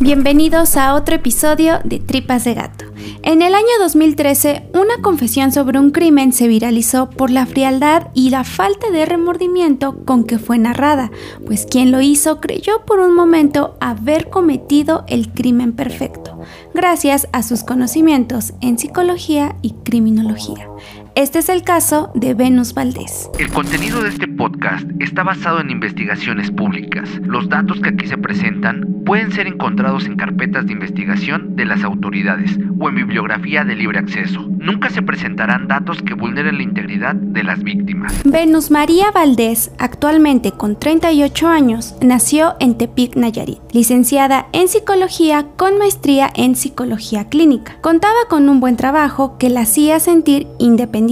Bienvenidos a otro episodio de Tripas de Gato. En el año 2013, una confesión sobre un crimen se viralizó por la frialdad y la falta de remordimiento con que fue narrada, pues quien lo hizo creyó por un momento haber cometido el crimen perfecto, gracias a sus conocimientos en psicología y criminología. Este es el caso de Venus Valdés. El contenido de este podcast está basado en investigaciones públicas. Los datos que aquí se presentan pueden ser encontrados en carpetas de investigación de las autoridades o en bibliografía de libre acceso. Nunca se presentarán datos que vulneren la integridad de las víctimas. Venus María Valdés, actualmente con 38 años, nació en Tepic, Nayarit, licenciada en psicología con maestría en psicología clínica. Contaba con un buen trabajo que la hacía sentir independiente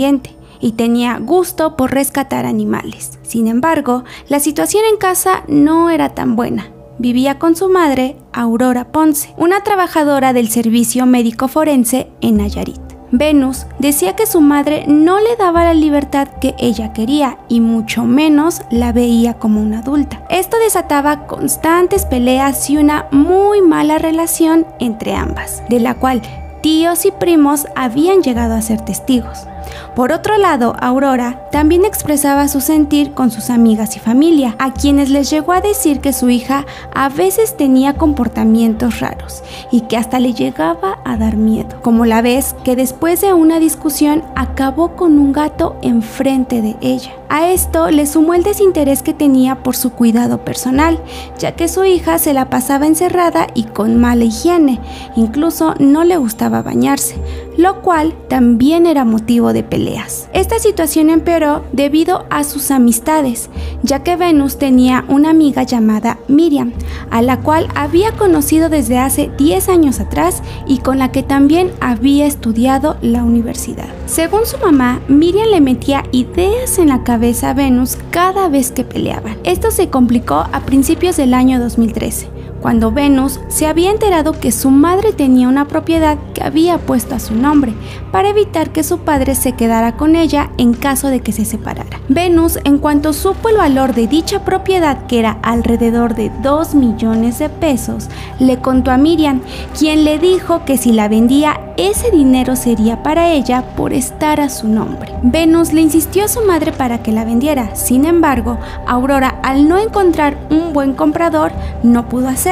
y tenía gusto por rescatar animales. Sin embargo, la situación en casa no era tan buena. Vivía con su madre, Aurora Ponce, una trabajadora del servicio médico forense en Nayarit. Venus decía que su madre no le daba la libertad que ella quería y mucho menos la veía como una adulta. Esto desataba constantes peleas y una muy mala relación entre ambas, de la cual tíos y primos habían llegado a ser testigos. Por otro lado, Aurora también expresaba su sentir con sus amigas y familia, a quienes les llegó a decir que su hija a veces tenía comportamientos raros y que hasta le llegaba a dar miedo, como la vez que después de una discusión acabó con un gato enfrente de ella. A esto le sumó el desinterés que tenía por su cuidado personal, ya que su hija se la pasaba encerrada y con mala higiene, incluso no le gustaba bañarse, lo cual también era motivo de peleas. Esta situación empeoró debido a sus amistades, ya que Venus tenía una amiga llamada Miriam, a la cual había conocido desde hace 10 años atrás y con la que también había estudiado la universidad. Según su mamá, Miriam le metía ideas en la cabeza a Venus cada vez que peleaban. Esto se complicó a principios del año 2013 cuando Venus se había enterado que su madre tenía una propiedad que había puesto a su nombre, para evitar que su padre se quedara con ella en caso de que se separara. Venus, en cuanto supo el valor de dicha propiedad, que era alrededor de 2 millones de pesos, le contó a Miriam, quien le dijo que si la vendía, ese dinero sería para ella por estar a su nombre. Venus le insistió a su madre para que la vendiera, sin embargo, Aurora, al no encontrar un buen comprador, no pudo hacerlo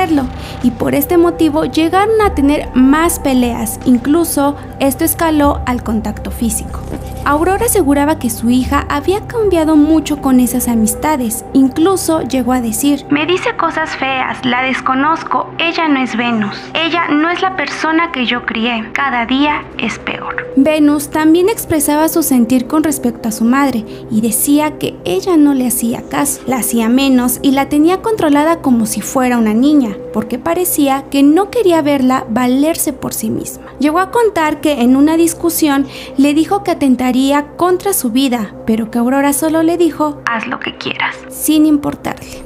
y por este motivo llegaron a tener más peleas, incluso esto escaló al contacto físico. Aurora aseguraba que su hija había cambiado mucho con esas amistades, incluso llegó a decir, me dice cosas feas, la desconozco, ella no es Venus, ella no es la persona que yo crié, cada día es peor. Venus también expresaba su sentir con respecto a su madre y decía que ella no le hacía caso, la hacía menos y la tenía controlada como si fuera una niña, porque parecía que no quería verla valerse por sí misma. Llegó a contar que en una discusión le dijo que atentaría contra su vida, pero que Aurora solo le dijo, haz lo que quieras, sin importarle.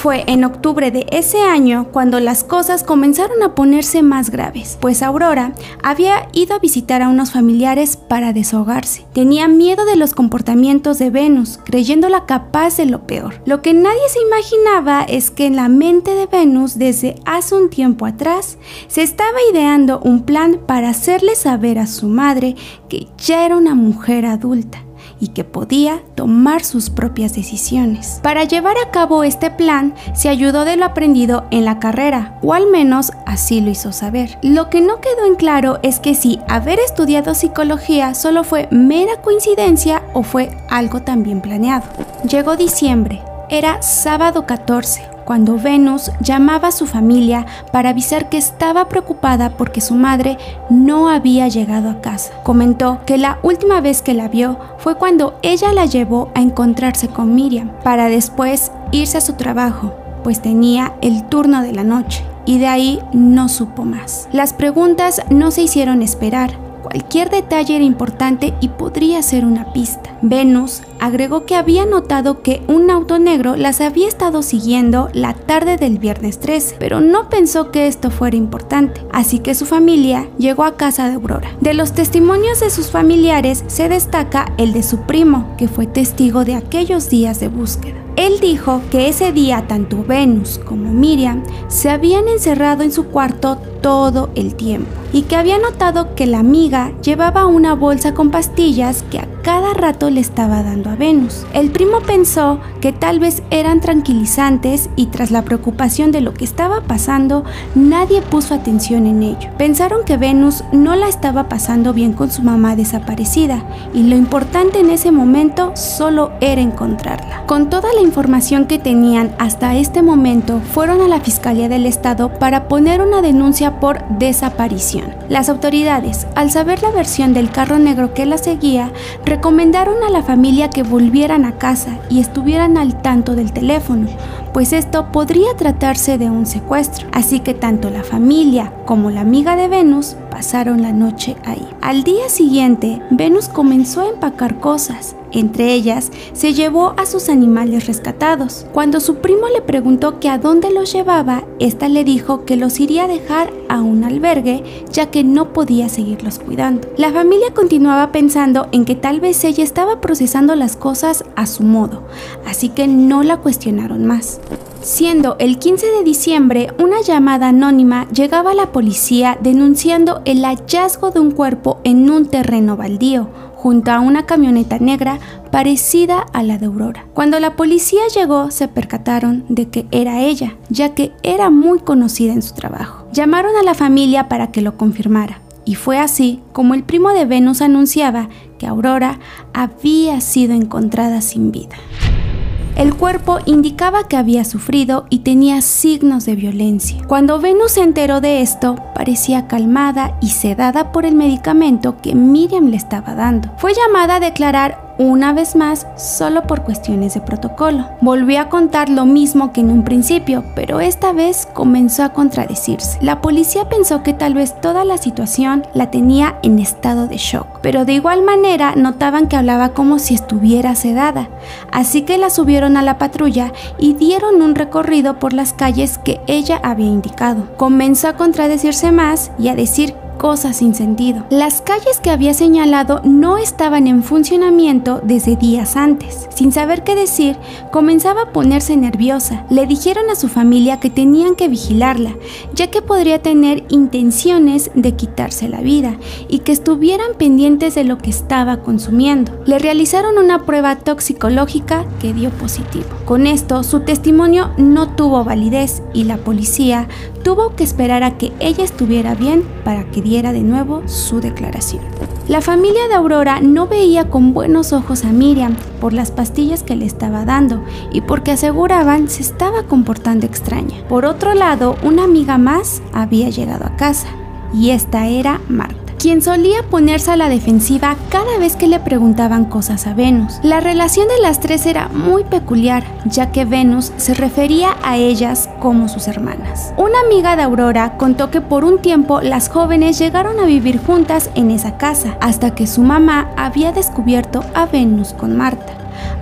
Fue en octubre de ese año cuando las cosas comenzaron a ponerse más graves, pues Aurora había ido a visitar a unos familiares para desahogarse. Tenía miedo de los comportamientos de Venus, creyéndola capaz de lo peor. Lo que nadie se imaginaba es que en la mente de Venus desde hace un tiempo atrás se estaba ideando un plan para hacerle saber a su madre que ya era una mujer adulta y que podía tomar sus propias decisiones. Para llevar a cabo este plan, se ayudó de lo aprendido en la carrera, o al menos así lo hizo saber. Lo que no quedó en claro es que si haber estudiado psicología solo fue mera coincidencia o fue algo también planeado. Llegó diciembre, era sábado 14 cuando Venus llamaba a su familia para avisar que estaba preocupada porque su madre no había llegado a casa. Comentó que la última vez que la vio fue cuando ella la llevó a encontrarse con Miriam, para después irse a su trabajo, pues tenía el turno de la noche y de ahí no supo más. Las preguntas no se hicieron esperar Cualquier detalle era importante y podría ser una pista. Venus agregó que había notado que un auto negro las había estado siguiendo la tarde del viernes 13, pero no pensó que esto fuera importante, así que su familia llegó a casa de Aurora. De los testimonios de sus familiares se destaca el de su primo, que fue testigo de aquellos días de búsqueda. Él dijo que ese día tanto Venus como Miriam se habían encerrado en su cuarto todo el tiempo y que había notado que la amiga llevaba una bolsa con pastillas que cada rato le estaba dando a Venus. El primo pensó que tal vez eran tranquilizantes y tras la preocupación de lo que estaba pasando, nadie puso atención en ello. Pensaron que Venus no la estaba pasando bien con su mamá desaparecida y lo importante en ese momento solo era encontrarla. Con toda la información que tenían hasta este momento, fueron a la Fiscalía del Estado para poner una denuncia por desaparición. Las autoridades, al saber la versión del carro negro que la seguía, recomendaron a la familia que volvieran a casa y estuvieran al tanto del teléfono, pues esto podría tratarse de un secuestro. Así que tanto la familia como la amiga de Venus pasaron la noche ahí. Al día siguiente, Venus comenzó a empacar cosas. Entre ellas, se llevó a sus animales rescatados. Cuando su primo le preguntó que a dónde los llevaba, esta le dijo que los iría a dejar a un albergue, ya que no podía seguirlos cuidando. La familia continuaba pensando en que tal vez ella estaba procesando las cosas a su modo, así que no la cuestionaron más. Siendo el 15 de diciembre, una llamada anónima llegaba a la policía denunciando el hallazgo de un cuerpo en un terreno baldío, junto a una camioneta negra parecida a la de Aurora. Cuando la policía llegó, se percataron de que era ella, ya que era muy conocida en su trabajo. Llamaron a la familia para que lo confirmara. Y fue así como el primo de Venus anunciaba que Aurora había sido encontrada sin vida. El cuerpo indicaba que había sufrido y tenía signos de violencia. Cuando Venus se enteró de esto, parecía calmada y sedada por el medicamento que Miriam le estaba dando. Fue llamada a declarar una vez más solo por cuestiones de protocolo. Volvió a contar lo mismo que en un principio, pero esta vez comenzó a contradecirse. La policía pensó que tal vez toda la situación la tenía en estado de shock, pero de igual manera notaban que hablaba como si estuviera sedada, así que la subieron a la patrulla y dieron un recorrido por las calles que ella había indicado. Comenzó a contradecirse más y a decir cosas sin sentido. Las calles que había señalado no estaban en funcionamiento desde días antes. Sin saber qué decir, comenzaba a ponerse nerviosa. Le dijeron a su familia que tenían que vigilarla, ya que podría tener intenciones de quitarse la vida y que estuvieran pendientes de lo que estaba consumiendo. Le realizaron una prueba toxicológica que dio positivo. Con esto, su testimonio no tuvo validez y la policía tuvo que esperar a que ella estuviera bien para que diera de nuevo su declaración. La familia de Aurora no veía con buenos ojos a Miriam por las pastillas que le estaba dando y porque aseguraban se estaba comportando extraña. Por otro lado, una amiga más había llegado a casa y esta era Marta quien solía ponerse a la defensiva cada vez que le preguntaban cosas a Venus. La relación de las tres era muy peculiar, ya que Venus se refería a ellas como sus hermanas. Una amiga de Aurora contó que por un tiempo las jóvenes llegaron a vivir juntas en esa casa, hasta que su mamá había descubierto a Venus con Marta.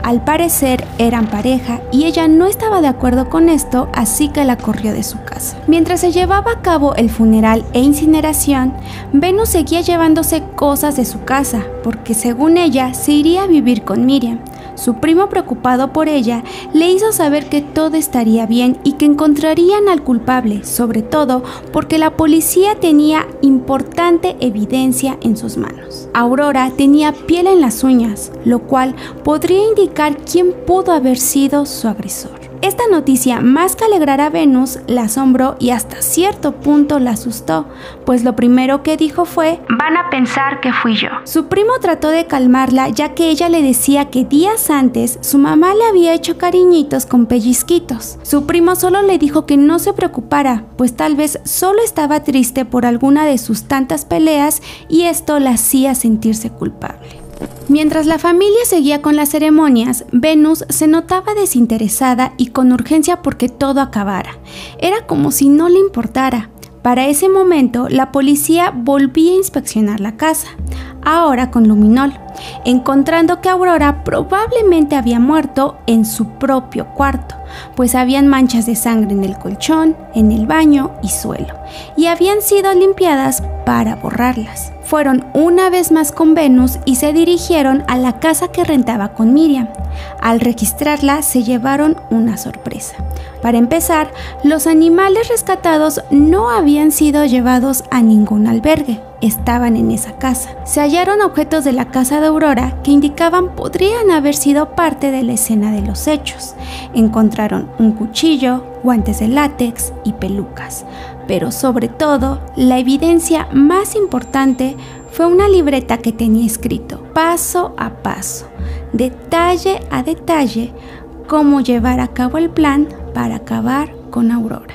Al parecer eran pareja y ella no estaba de acuerdo con esto, así que la corrió de su casa. Mientras se llevaba a cabo el funeral e incineración, Venus seguía llevándose cosas de su casa, porque según ella se iría a vivir con Miriam. Su primo preocupado por ella le hizo saber que todo estaría bien y que encontrarían al culpable, sobre todo porque la policía tenía importante evidencia en sus manos. Aurora tenía piel en las uñas, lo cual podría indicar quién pudo haber sido su agresor. Esta noticia, más que alegrar a Venus, la asombró y hasta cierto punto la asustó, pues lo primero que dijo fue, van a pensar que fui yo. Su primo trató de calmarla ya que ella le decía que días antes su mamá le había hecho cariñitos con pellizquitos. Su primo solo le dijo que no se preocupara, pues tal vez solo estaba triste por alguna de sus tantas peleas y esto la hacía sentirse culpable. Mientras la familia seguía con las ceremonias, Venus se notaba desinteresada y con urgencia porque todo acabara. Era como si no le importara. Para ese momento, la policía volvía a inspeccionar la casa, ahora con luminol, encontrando que Aurora probablemente había muerto en su propio cuarto, pues habían manchas de sangre en el colchón, en el baño y suelo, y habían sido limpiadas para borrarlas. Fueron una vez más con Venus y se dirigieron a la casa que rentaba con Miriam. Al registrarla se llevaron una sorpresa. Para empezar, los animales rescatados no habían sido llevados a ningún albergue, estaban en esa casa. Se hallaron objetos de la casa de Aurora que indicaban podrían haber sido parte de la escena de los hechos. Encontraron un cuchillo, guantes de látex y pelucas. Pero sobre todo, la evidencia más importante fue una libreta que tenía escrito paso a paso, detalle a detalle, cómo llevar a cabo el plan para acabar con Aurora.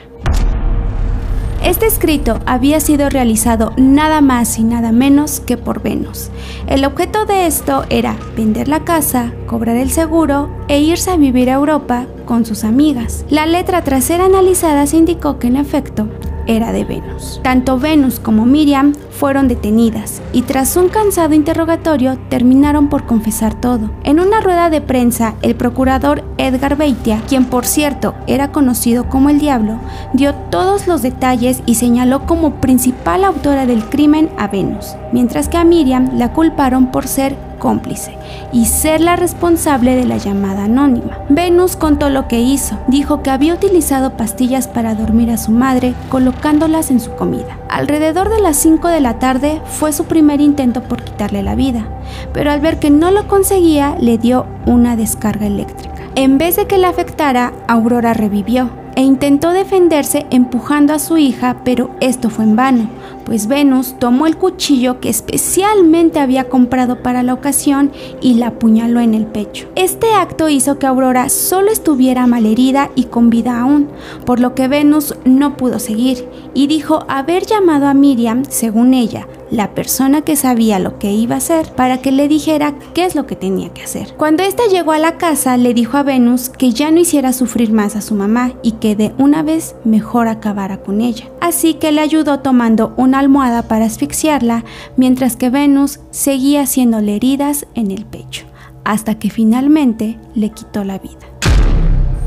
Este escrito había sido realizado nada más y nada menos que por Venus. El objeto de esto era vender la casa, cobrar el seguro e irse a vivir a Europa con sus amigas. La letra tras ser analizada se indicó que en efecto era de Venus. Tanto Venus como Miriam fueron detenidas y tras un cansado interrogatorio terminaron por confesar todo. En una rueda de prensa, el procurador Edgar Beitia, quien por cierto era conocido como el Diablo, dio todos los detalles y señaló como principal autora del crimen a Venus, mientras que a Miriam la culparon por ser cómplice y ser la responsable de la llamada anónima. Venus contó lo que hizo. Dijo que había utilizado pastillas para dormir a su madre colocándolas en su comida. Alrededor de las 5 de la tarde fue su primer intento por quitarle la vida, pero al ver que no lo conseguía le dio una descarga eléctrica. En vez de que la afectara, Aurora revivió e intentó defenderse empujando a su hija, pero esto fue en vano, pues Venus tomó el cuchillo que especialmente había comprado para la ocasión y la apuñaló en el pecho. Este acto hizo que Aurora solo estuviera malherida y con vida aún, por lo que Venus no pudo seguir y dijo haber llamado a Miriam, según ella, la persona que sabía lo que iba a hacer para que le dijera qué es lo que tenía que hacer. Cuando ésta llegó a la casa, le dijo a Venus que ya no hiciera sufrir más a su mamá y que de una vez mejor acabara con ella. Así que le ayudó tomando una almohada para asfixiarla, mientras que Venus seguía haciéndole heridas en el pecho, hasta que finalmente le quitó la vida.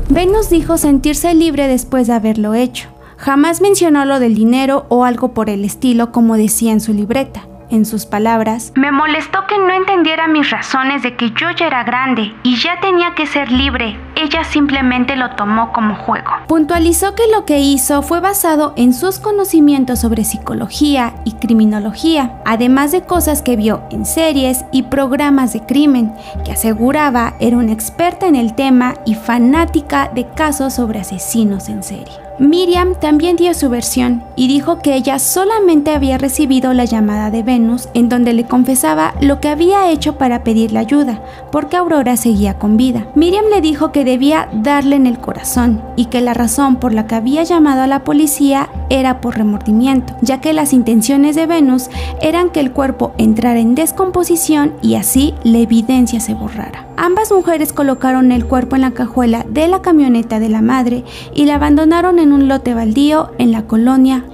Venus dijo sentirse libre después de haberlo hecho Jamás mencionó lo del dinero o algo por el estilo como decía en su libreta. En sus palabras, me molestó que no entendiera mis razones de que yo ya era grande y ya tenía que ser libre. Ella simplemente lo tomó como juego. Puntualizó que lo que hizo fue basado en sus conocimientos sobre psicología y criminología, además de cosas que vio en series y programas de crimen, que aseguraba era una experta en el tema y fanática de casos sobre asesinos en serie. Miriam también dio su versión y dijo que ella solamente había recibido la llamada de Venus en donde le confesaba lo que había hecho para pedirle ayuda, porque Aurora seguía con vida. Miriam le dijo que debía darle en el corazón y que la razón por la que había llamado a la policía era por remordimiento, ya que las intenciones de Venus eran que el cuerpo entrara en descomposición y así la evidencia se borrara. Ambas mujeres colocaron el cuerpo en la cajuela de la camioneta de la madre y la abandonaron en un lote baldío en la colonia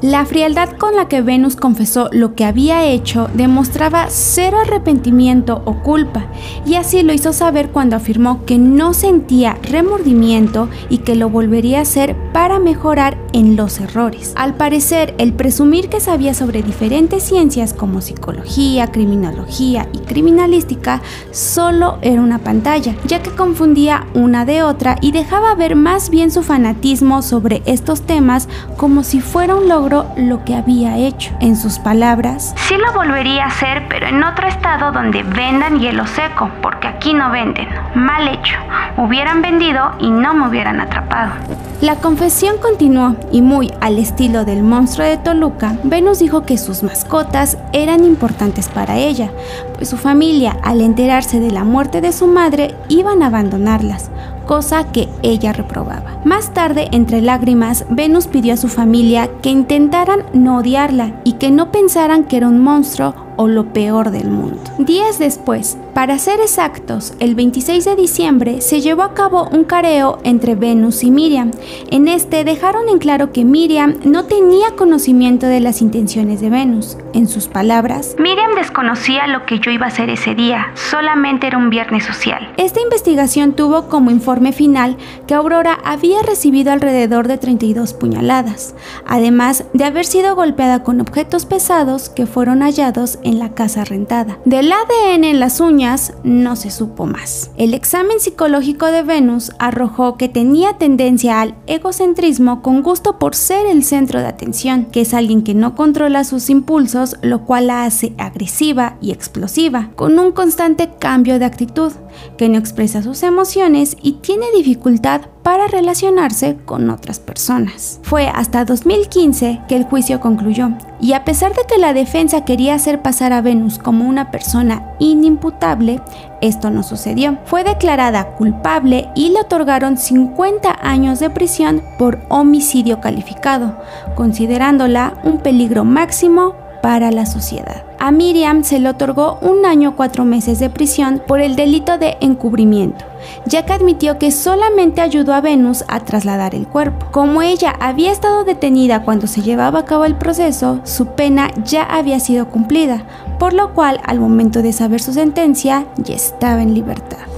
La frialdad con la que Venus confesó lo que había hecho demostraba cero arrepentimiento o culpa, y así lo hizo saber cuando afirmó que no sentía remordimiento y que lo volvería a hacer para mejorar en los errores. Al parecer, el presumir que sabía sobre diferentes ciencias como psicología, criminología y criminalística solo era una pantalla, ya que confundía una de otra y dejaba ver más bien su fanatismo sobre estos temas como si fuera un logro lo que había hecho. En sus palabras, sí lo volvería a hacer, pero en otro estado donde vendan hielo seco, porque aquí no venden. Mal hecho. Hubieran vendido y no me hubieran atrapado. La confesión continuó y muy al estilo del monstruo de Toluca, Venus dijo que sus mascotas eran importantes para ella, pues su familia, al enterarse de la muerte de su madre, iban a abandonarlas, cosa que ella reprobaba. Más tarde, entre lágrimas, Venus pidió a su familia que intentaran no odiarla y que no pensaran que era un monstruo o lo peor del mundo. Días después, para ser exactos, el 26 de diciembre se llevó a cabo un careo entre Venus y Miriam. En este dejaron en claro que Miriam no tenía conocimiento de las intenciones de Venus. En sus palabras, Miriam desconocía lo que yo iba a hacer ese día, solamente era un viernes social. Esta investigación tuvo como informe final que Aurora había recibido alrededor de 32 puñaladas, además de haber sido golpeada con objetos pesados que fueron hallados en la casa rentada. Del ADN en las uñas no se supo más. El examen psicológico de Venus arrojó que tenía tendencia al egocentrismo con gusto por ser el centro de atención, que es alguien que no controla sus impulsos, lo cual la hace agresiva y explosiva, con un constante cambio de actitud, que no expresa sus emociones y tiene dificultad para relacionarse con otras personas. Fue hasta 2015 que el juicio concluyó, y a pesar de que la defensa quería hacer pasar a Venus como una persona inimputable, esto no sucedió. Fue declarada culpable y le otorgaron 50 años de prisión por homicidio calificado, considerándola un peligro máximo para la sociedad. A Miriam se le otorgó un año cuatro meses de prisión por el delito de encubrimiento, ya que admitió que solamente ayudó a Venus a trasladar el cuerpo. Como ella había estado detenida cuando se llevaba a cabo el proceso, su pena ya había sido cumplida, por lo cual al momento de saber su sentencia ya estaba en libertad.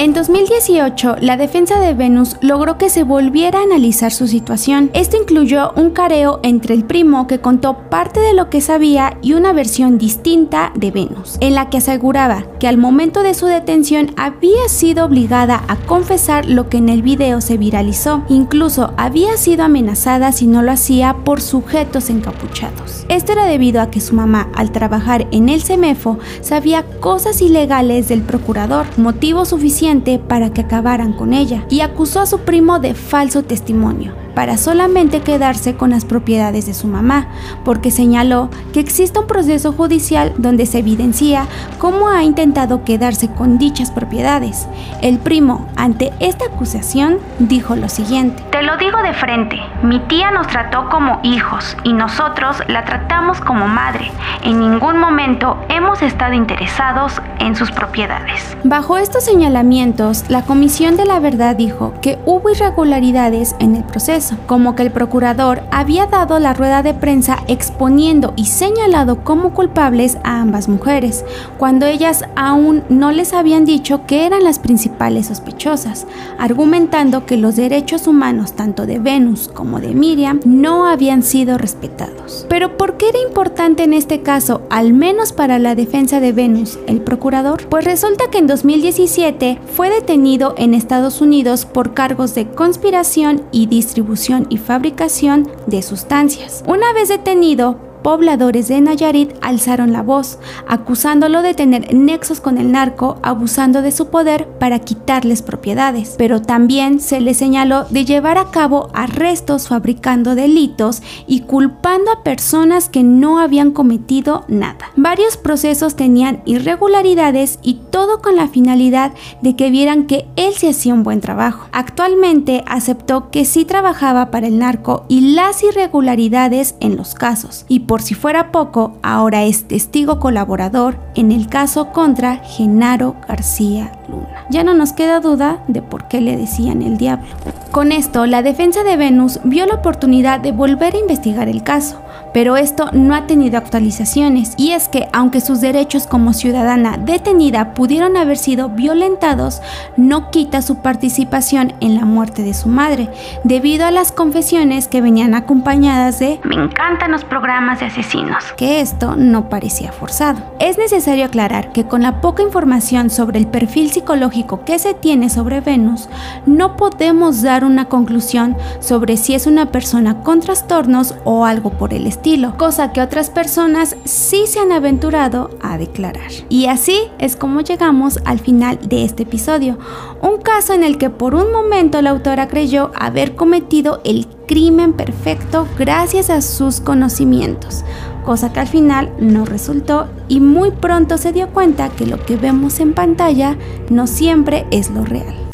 En 2018, la defensa de Venus logró que se volviera a analizar su situación. Esto incluyó un careo entre el primo que contó parte de lo que sabía y una versión distinta de Venus, en la que aseguraba que al momento de su detención había sido obligada a confesar lo que en el video se viralizó. Incluso había sido amenazada si no lo hacía por sujetos encapuchados. Esto era debido a que su mamá, al trabajar en el CEMEFO, sabía cosas ilegales del procurador, motivo suficiente para que acabaran con ella, y acusó a su primo de falso testimonio para solamente quedarse con las propiedades de su mamá, porque señaló que existe un proceso judicial donde se evidencia cómo ha intentado quedarse con dichas propiedades. El primo, ante esta acusación, dijo lo siguiente. Te lo digo de frente, mi tía nos trató como hijos y nosotros la tratamos como madre. En ningún momento hemos estado interesados en sus propiedades. Bajo estos señalamientos, la Comisión de la Verdad dijo que hubo irregularidades en el proceso como que el procurador había dado la rueda de prensa exponiendo y señalado como culpables a ambas mujeres, cuando ellas aún no les habían dicho que eran las principales sospechosas, argumentando que los derechos humanos tanto de Venus como de Miriam no habían sido respetados. Pero ¿por qué era importante en este caso, al menos para la defensa de Venus, el procurador? Pues resulta que en 2017 fue detenido en Estados Unidos por cargos de conspiración y distribución y fabricación de sustancias. Una vez detenido, pobladores de Nayarit alzaron la voz, acusándolo de tener nexos con el narco, abusando de su poder para quitarles propiedades. Pero también se le señaló de llevar a cabo arrestos fabricando delitos y culpando a personas que no habían cometido nada. Varios procesos tenían irregularidades y todo con la finalidad de que vieran que él se hacía un buen trabajo. Actualmente aceptó que sí trabajaba para el narco y las irregularidades en los casos y por si fuera poco, ahora es testigo colaborador en el caso contra Genaro García Luna. Ya no nos queda duda de por qué le decían el diablo. Con esto, la defensa de Venus vio la oportunidad de volver a investigar el caso, pero esto no ha tenido actualizaciones y es que aunque sus derechos como ciudadana detenida pudieron haber sido violentados, no quita su participación en la muerte de su madre, debido a las confesiones que venían acompañadas de Me encantan los programas de asesinos. Que esto no parecía forzado. Es necesario aclarar que con la poca información sobre el perfil psicológico que se tiene sobre Venus, no podemos dar una conclusión sobre si es una persona con trastornos o algo por el estilo estilo, cosa que otras personas sí se han aventurado a declarar. Y así es como llegamos al final de este episodio, un caso en el que por un momento la autora creyó haber cometido el crimen perfecto gracias a sus conocimientos, cosa que al final no resultó y muy pronto se dio cuenta que lo que vemos en pantalla no siempre es lo real.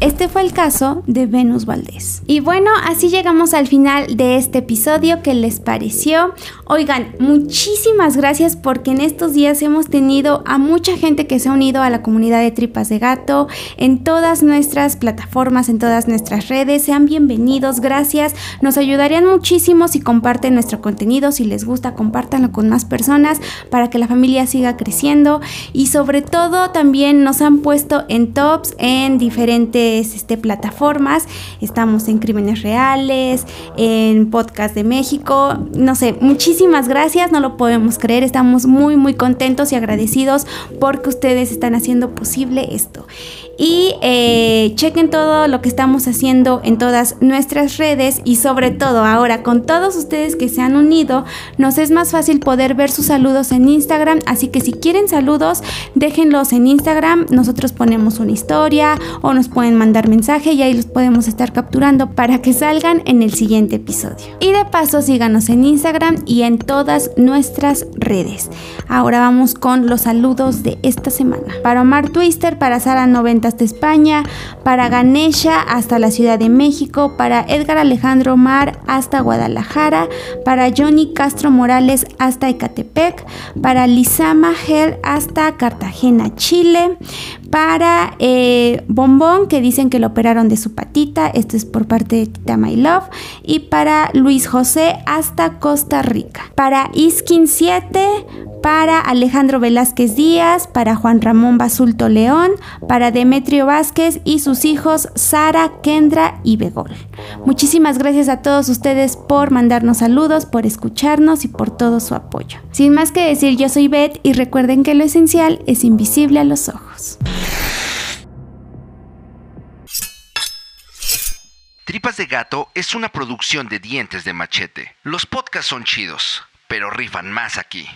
Este fue el caso de Venus Valdés. Y bueno, así llegamos al final de este episodio. ¿Qué les pareció? Oigan, muchísimas gracias porque en estos días hemos tenido a mucha gente que se ha unido a la comunidad de Tripas de Gato en todas nuestras plataformas, en todas nuestras redes. Sean bienvenidos, gracias. Nos ayudarían muchísimo si comparten nuestro contenido. Si les gusta, compártanlo con más personas para que la familia siga creciendo. Y sobre todo también nos han puesto en tops en este, plataformas. Estamos en Crímenes Reales, en Podcast de México. No sé, muchísimas gracias, no lo podemos creer. Estamos muy, muy contentos y agradecidos porque ustedes están haciendo posible esto. Y eh, chequen todo lo que estamos haciendo en todas nuestras redes y sobre todo ahora con todos ustedes que se han unido, nos es más fácil poder ver sus saludos en Instagram. Así que si quieren saludos, déjenlos en Instagram. Nosotros ponemos una historia o nos pueden mandar mensaje y ahí los podemos estar capturando para que salgan en el siguiente episodio. Y de paso síganos en Instagram y en todas nuestras redes. Ahora vamos con los saludos de esta semana. Para Omar Twister, para Sara 90 hasta España, para Ganesha hasta la Ciudad de México, para Edgar Alejandro Mar hasta Guadalajara, para Johnny Castro Morales hasta Ecatepec, para Lizama Gel hasta Cartagena, Chile, para eh, Bombón que dicen que lo operaron de su patita, esto es por parte de Tita My Love, y para Luis José hasta Costa Rica, para Iskin 7, para Alejandro Velázquez Díaz, para Juan Ramón Basulto León, para Demetrio Vázquez y sus hijos Sara, Kendra y Begol. Muchísimas gracias a todos ustedes por mandarnos saludos, por escucharnos y por todo su apoyo. Sin más que decir, yo soy Beth y recuerden que lo esencial es invisible a los ojos. Tripas de Gato es una producción de dientes de machete. Los podcasts son chidos, pero rifan más aquí.